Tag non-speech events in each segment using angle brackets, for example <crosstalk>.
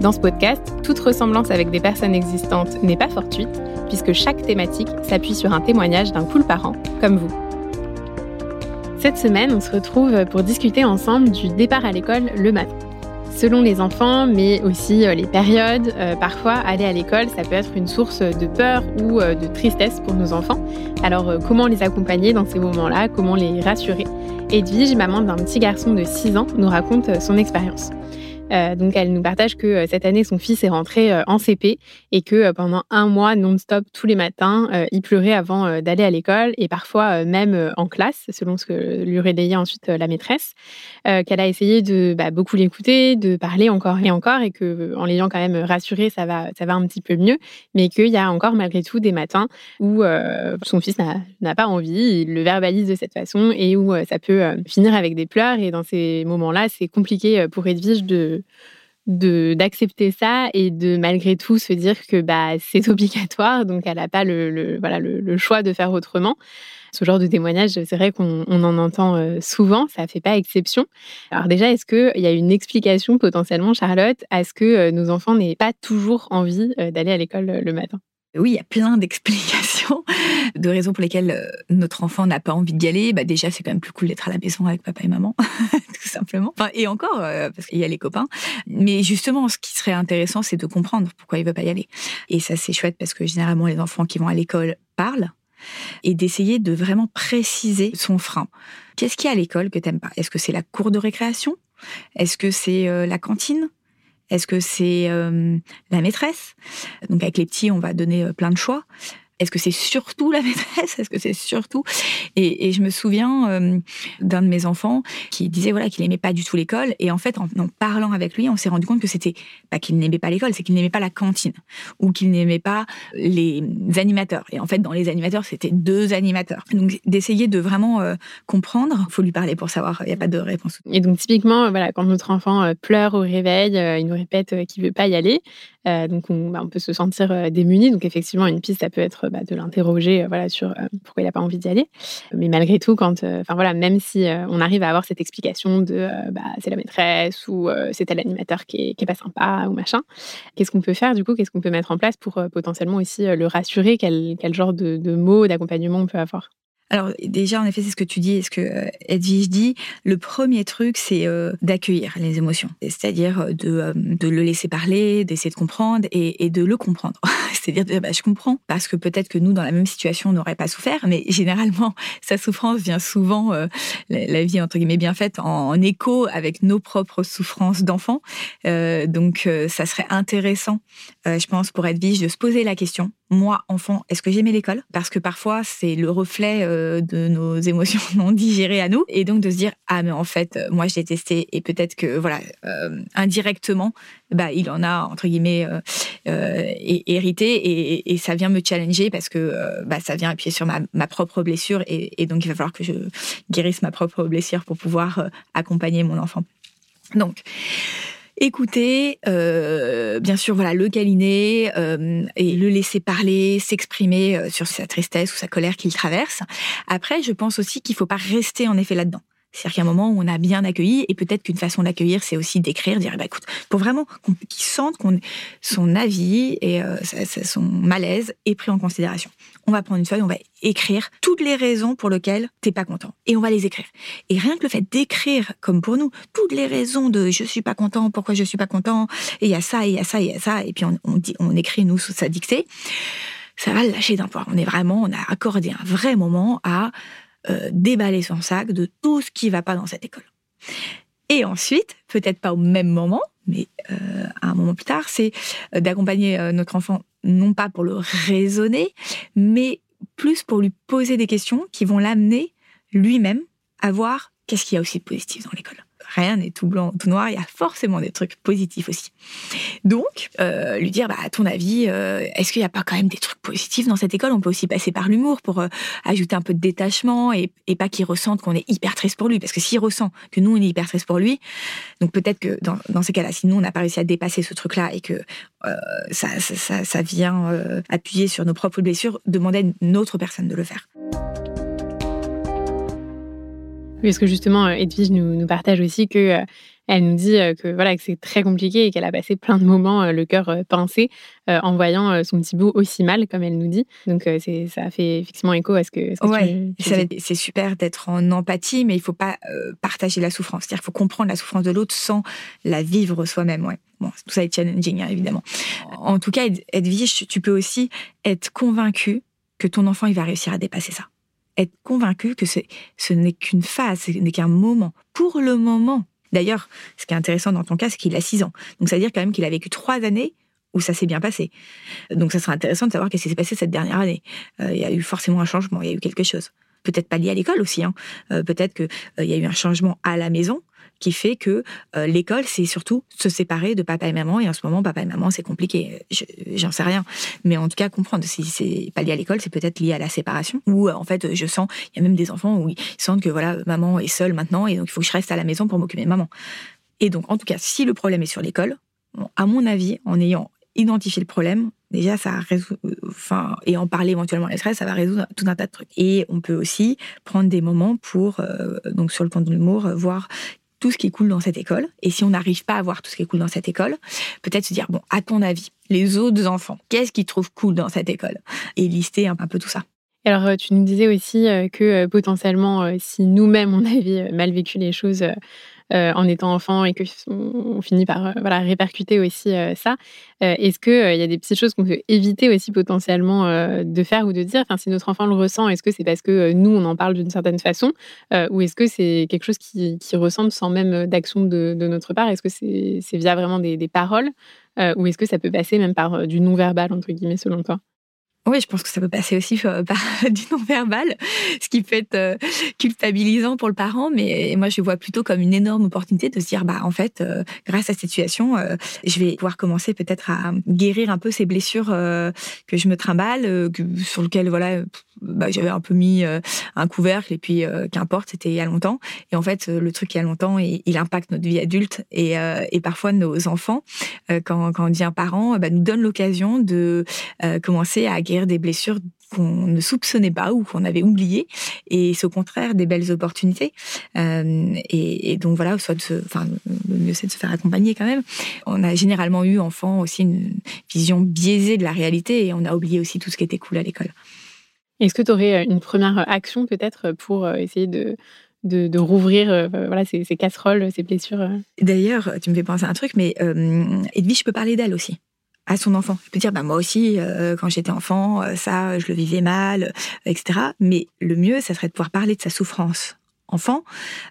Dans ce podcast, toute ressemblance avec des personnes existantes n'est pas fortuite, puisque chaque thématique s'appuie sur un témoignage d'un cool parent, comme vous. Cette semaine, on se retrouve pour discuter ensemble du départ à l'école le matin. Selon les enfants, mais aussi euh, les périodes, euh, parfois aller à l'école, ça peut être une source de peur ou euh, de tristesse pour nos enfants. Alors comment les accompagner dans ces moments-là? Comment les rassurer? Edwige, maman d'un petit garçon de 6 ans, nous raconte son expérience. Euh, donc elle nous partage que euh, cette année son fils est rentré euh, en CP et que pendant un mois non-stop tous les matins il pleurait avant d'aller à l'école et parfois même en classe selon ce que lui relayait ensuite la maîtresse. Qu'elle a essayé de bah, beaucoup l'écouter, de parler encore et encore et que en l'ayant quand même rassuré ça va ça va un petit peu mieux, mais qu'il y a encore malgré tout des matins où son fils n'a pas envie, il le verbalise de cette façon et où ça peut finir avec des pleurs et dans ces moments-là c'est compliqué pour Edwige de de d'accepter ça et de malgré tout se dire que bah c'est <laughs> obligatoire. Donc elle n'a pas le, voilà le, choix de faire autrement. Ce genre de témoignage c'est vrai qu'on en entend euh, souvent. Ça fait pas exception. Alors déjà est-ce que il y a une explication potentiellement Charlotte à ce que euh, nos enfants n'aient pas toujours envie euh, d'aller à l'école le matin? Oui, il y a plein d'explications, de raisons pour lesquelles euh, notre enfant n'a pas envie d'y aller. Bah déjà, c'est quand même plus cool d'être à la maison avec papa et maman, <laughs> tout simplement. Enfin, et encore, euh, parce qu'il y a les copains. Mais justement, ce qui serait intéressant, c'est de comprendre pourquoi il veut pas y aller. Et ça, c'est chouette parce que généralement, les enfants qui vont à l'école parlent et d'essayer de vraiment préciser son frein. Qu'est-ce qu'il y a à l'école que t'aimes pas? Est-ce que c'est la cour de récréation? Est-ce que c'est euh, la cantine? Est-ce que c'est euh, la maîtresse? Donc avec les petits, on va donner euh, plein de choix. Est-ce que c'est surtout la <laughs> maîtresse? Est-ce que c'est surtout? Et, je me souviens euh, d'un de mes enfants qui disait voilà qu'il n'aimait pas du tout l'école. Et en fait, en, parlant avec lui, on s'est rendu compte que c'était pas qu'il n'aimait pas l'école, c'est qu'il n'aimait pas la cantine ou qu'il n'aimait pas les animateurs. Et en fait, dans les animateurs, c'était deux animateurs. Donc d'essayer de vraiment euh, comprendre, faut lui parler pour savoir. Il n'y a pas de réponse. Et donc typiquement, voilà, quand notre enfant euh, pleure au réveil, il nous répète qu'il veut pas y aller. donc on, bah, on, peut se sentir démuni. Donc effectivement, une piste, ça peut être bah, de l'interroger euh, voilà, sur euh, pourquoi il n'a pas envie d'y aller. Mais malgré tout, quand, euh, enfin voilà, même si on arrive à avoir cette explication de bah, c'est la maîtresse ou c'est l'animateur qui est, pas sympa ou machin, qu'est-ce qu'on peut faire du coup Qu'est-ce qu'on peut mettre en place pour potentiellement aussi le rassurer? Quel, genre de, mots, d'accompagnement on peut avoir? Alors déjà, en effet, c'est ce que tu dis et ce que Edwige dit. Le premier truc, c'est d'accueillir les émotions, c'est-à-dire de, le laisser parler, d'essayer de comprendre et de le comprendre. <laughs> c'est-à-dire, bah, je comprends parce que peut-être que nous, dans la même situation, on n'aurait pas souffert, mais <laughs> généralement, sa souffrance vient souvent, la, vie entre guillemets bien faite, en, écho avec nos propres souffrances d'enfants. donc, ça serait intéressant, je pense, pour Edwige, de se poser la question moi, enfant, est-ce que j'aimais l'école? Parce que parfois, c'est le reflet euh, de nos <laughs> émotions non digérées à nous. Et donc de se dire, ah, mais en fait, euh, moi, je détestais. Et peut-être que, voilà, euh, indirectement, bah, il en a, entre guillemets, hérité. Et, ça vient me challenger parce que bah, ça vient appuyer sur ma, ma propre blessure. Et, et, donc, il va falloir que je guérisse ma propre blessure pour pouvoir accompagner mon enfant. Donc, écouter, euh, bien sûr, voilà, le câliner euh, et le laisser parler, s'exprimer euh, sur sa tristesse ou sa colère qu'il traverse. Après, je pense aussi qu'il faut pas rester en effet là-dedans. C'est-à-dire qu'à un moment où on a bien accueilli, et peut-être qu'une façon d'accueillir, c'est aussi d'écrire, dire, bah, écoute, pour vraiment qu'il sente qu'on son avis et euh, son malaise est pris en considération. On va prendre une feuille, on va écrire toutes les raisons pour lesquelles t'es pas content, et on va les écrire. Et rien que le fait d'écrire, comme pour nous, toutes les raisons de je suis pas content, pourquoi je suis pas content, et il y a ça, et il y a ça, et il y a ça, et puis on, dit, on écrit nous sous sa dictée, ça va lâcher d'un poids. On est vraiment, on a accordé un vrai moment à euh, déballer son sac de tout ce qui va pas dans cette école. Et ensuite, peut-être pas au même moment, mais euh, à un moment plus tard, c'est euh, d'accompagner notre enfant, non pas pour le raisonner, mais plus pour lui poser des questions qui vont l'amener lui-même à voir qu'est-ce qu'il y a aussi de positif dans l'école. Rien n'est tout blanc, tout noir. Il y a forcément des trucs positifs aussi. Donc, euh, lui dire, bah, à ton avis, euh, est-ce qu'il n'y a pas quand même des trucs positifs dans cette école? On peut aussi passer par l'humour pour euh, ajouter un peu de détachement et, pas qu'il ressente qu'on est hyper triste pour lui. Parce que s'il ressent que nous, on est hyper triste pour lui, donc peut-être que dans, ces cas-là, si nous, on n'a pas réussi à dépasser ce truc-là et que ça, ça, ça, vient appuyer sur nos propres blessures, demander à une autre personne de le faire. Oui, parce que justement, euh, Edwige nous, nous partage aussi que euh, elle nous dit euh, que voilà que c'est très compliqué et qu'elle a passé plein de moments le cœur pincé en voyant son petit bout aussi mal, comme elle nous dit. Donc c'est ça fait effectivement écho à ce que. Ce c'est super d'être en empathie, mais il faut pas partager la souffrance. C'est-à-dire qu'il faut comprendre la souffrance de l'autre sans la vivre soi-même. Ouais. Bon, tout ça est challenging, hein, évidemment. En tout cas, Edwige, tu peux aussi être convaincu que ton enfant il va réussir à dépasser ça être convaincu que ce n'est qu'une phase, ce n'est qu'un moment. Pour le moment. D'ailleurs, ce qui est intéressant dans ton cas, c'est qu'il a 6 ans. Donc, ça veut dire quand même qu'il a vécu trois années où ça s'est bien passé. Donc, ça sera intéressant de savoir qu'est-ce qui s'est passé cette dernière année. Euh, il y a eu forcément un changement, il y a eu quelque chose. Peut-être pas lié à l'école aussi. Hein. Euh, peut-être qu'il euh, y a eu un changement à la maison qui fait que euh, l'école, c'est surtout se séparer de papa et maman. Et en ce moment, papa et maman, c'est compliqué. J'en sais rien. Mais en tout cas, comprendre si c'est pas lié à l'école, c'est peut-être lié à la séparation. Ou euh, en fait, je sens, il y a même des enfants où ils sentent que voilà, maman est seule maintenant et donc il faut que je reste à la maison pour m'occuper de maman. Et donc, en tout cas, si le problème est sur l'école, à mon avis, en ayant identifié le problème, déjà ça résout, enfin et en parler éventuellement le stress ça va résoudre tout un tas de trucs et on peut aussi prendre des moments pour euh, donc sur le plan de l'humour voir tout ce qui est cool dans cette école. Et si on n'arrive pas à voir tout ce qui est cool dans cette école, peut-être se dire, bon, à ton avis, les autres enfants, qu'est-ce qu'ils trouvent cool dans cette école? Et lister un, peu tout ça. Alors, euh, tu nous disais aussi euh, que euh, potentiellement, si nous-mêmes, on avait mal vécu les choses en étant enfant et que on finit par voilà répercuter aussi ça. Est-ce qu'il y a des petites choses qu'on peut éviter aussi potentiellement de faire ou de dire? Enfin, si notre enfant le ressent, est-ce que c'est parce que nous on en parle d'une certaine façon ou est-ce que c'est quelque chose qui, qui ressemble sans même d'action de, notre part? Est-ce que c'est via vraiment des, des paroles ou est-ce que ça peut passer même par du non-verbal entre guillemets selon toi? Oui, je pense que ça peut passer aussi euh, <laughs> par du non-verbal, ce qui peut être euh, culpabilisant pour le parent, mais moi je vois plutôt comme une énorme opportunité de se dire, bah en fait, euh, grâce à cette situation, je vais pouvoir commencer peut-être à guérir un peu ces blessures que je me trimballe, sur lesquelles voilà, bah, j'avais un peu mis un couvercle et puis qu'importe, c'était il y a longtemps. Et en fait, le truc il y a longtemps, il, il impacte notre vie adulte et, et parfois nos enfants, quand, quand on devient parent, bah, nous donne l'occasion de commencer à guérir des blessures qu'on ne soupçonnait pas ou qu'on avait oubliées. Et c'est au contraire des belles opportunités. Euh, et, donc voilà, soit enfin, le mieux c'est de se faire accompagner quand même. On a généralement eu, enfant, aussi une vision biaisée de la réalité et on a oublié aussi tout ce qui était cool à l'école. Est-ce que tu aurais une première action peut-être pour euh, essayer de, de, rouvrir euh, voilà, ces, casseroles, ces blessures D'ailleurs, tu me fais penser à un truc, mais Edwige, je peux parler d'elle aussi à son enfant. Je peux dire, bah, moi aussi, euh, quand j'étais enfant, euh, ça, je le vivais mal, etc. Mais le mieux, ça serait de pouvoir parler de sa souffrance enfant,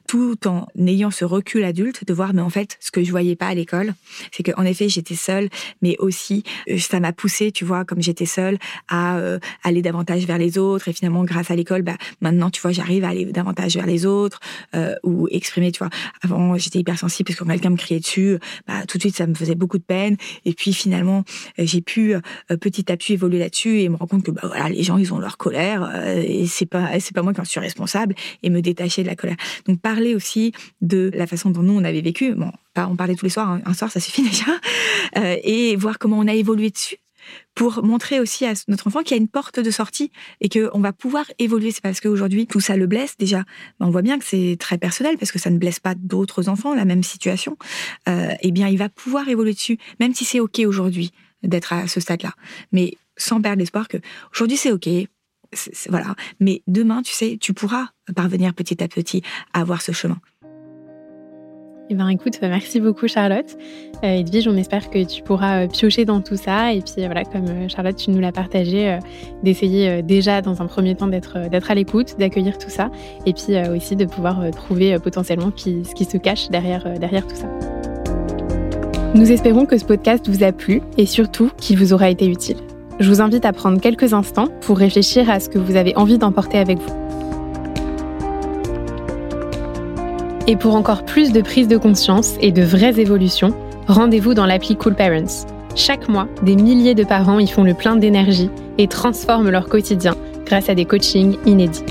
tout en ayant ce recul adulte de voir, mais en fait, ce que je voyais pas à l'école, c'est qu'en effet, j'étais seule, mais aussi, euh, ça m'a poussé, tu vois, comme j'étais seule, à euh, aller davantage vers les autres. Et finalement, grâce à l'école, bah, maintenant, tu vois, j'arrive à aller davantage vers les autres euh, ou exprimer, tu vois. Avant, j'étais hypersensible parce que quand quelqu'un me criait dessus, bah, tout de suite, ça me faisait beaucoup de peine. Et puis, finalement, j'ai pu petit à petit évoluer là-dessus et me rendre compte que, bah, voilà, les gens, ils ont leur colère et c'est pas, c'est pas moi qui en suis responsable et me détacher de colère. Donc parler aussi de la façon dont nous on avait vécu. Bon, on parlait tous les soirs, hein, un, soir ça suffit <laughs> déjà, euh, et voir comment on a évolué dessus pour montrer aussi à notre enfant qu'il y a une porte de sortie et qu'on va pouvoir évoluer. C'est parce qu'aujourd'hui, tout ça le blesse déjà. On voit bien que c'est très personnel parce que ça ne blesse pas d'autres enfants, la même situation. Euh, eh bien, il va pouvoir évoluer dessus, même si c'est OK aujourd'hui d'être à ce stade-là. Mais sans perdre l'espoir que aujourd'hui c'est OK, voilà. Mais demain, tu sais, tu pourras parvenir petit à petit à avoir ce chemin. Eh ben, écoute, merci beaucoup Charlotte. Euh, Edwige, on espère que tu pourras euh, piocher dans tout ça. Et puis voilà, comme euh, Charlotte, tu nous l'as partagé, d'essayer déjà dans un premier temps d'être d'être à l'écoute, d'accueillir tout ça, et puis aussi de pouvoir trouver potentiellement ce qui se cache derrière, derrière tout ça. Nous espérons que ce podcast vous a plu et surtout qu'il vous aura été utile je vous invite à prendre quelques instants pour réfléchir à ce que vous avez envie d'emporter avec vous. Et pour encore plus de prise de conscience et de vraies évolutions, rendez-vous dans l'appli Cool Parents. Chaque mois, des milliers de parents y font le plein d'énergie et transforment leur quotidien grâce à des coachings inédits.